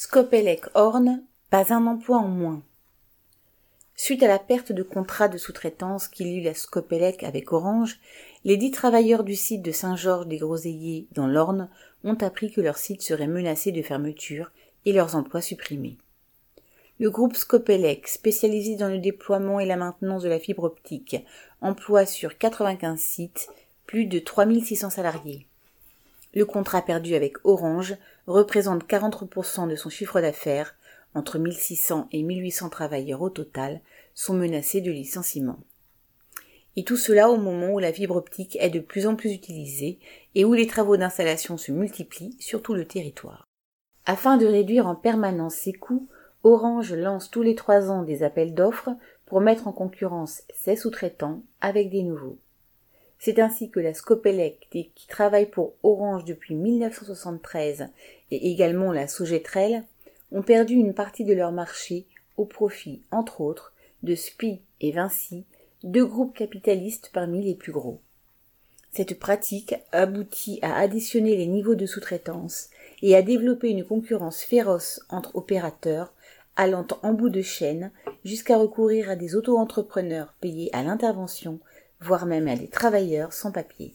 Scopelec Horn, pas un emploi en moins. Suite à la perte de contrat de sous-traitance qu'il eut la Scopelec avec Orange, les dix travailleurs du site de Saint-Georges des Groseilliers dans l'Orne ont appris que leur site serait menacé de fermeture et leurs emplois supprimés. Le groupe Scopelec, spécialisé dans le déploiement et la maintenance de la fibre optique, emploie sur 95 sites plus de 3600 salariés. Le contrat perdu avec Orange représente 43% de son chiffre d'affaires, entre 1600 et 1800 travailleurs au total sont menacés de licenciement. Et tout cela au moment où la fibre optique est de plus en plus utilisée et où les travaux d'installation se multiplient sur tout le territoire. Afin de réduire en permanence ses coûts, Orange lance tous les trois ans des appels d'offres pour mettre en concurrence ses sous-traitants avec des nouveaux. C'est ainsi que la Scopelec, qui travaille pour Orange depuis 1973, et également la Sogetrel, ont perdu une partie de leur marché au profit, entre autres, de SPI et Vinci, deux groupes capitalistes parmi les plus gros. Cette pratique aboutit à additionner les niveaux de sous-traitance et à développer une concurrence féroce entre opérateurs, allant en bout de chaîne jusqu'à recourir à des auto-entrepreneurs payés à l'intervention voire même à des travailleurs sans papier.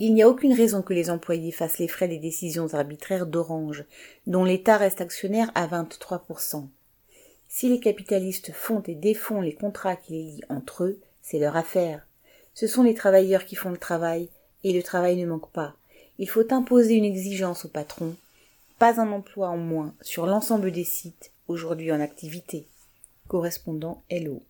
Il n'y a aucune raison que les employés fassent les frais des décisions arbitraires d'Orange, dont l'État reste actionnaire à 23%. Si les capitalistes font et défont les contrats qui les lient entre eux, c'est leur affaire. Ce sont les travailleurs qui font le travail, et le travail ne manque pas. Il faut imposer une exigence au patron, pas un emploi en moins sur l'ensemble des sites aujourd'hui en activité. Correspondant Hello.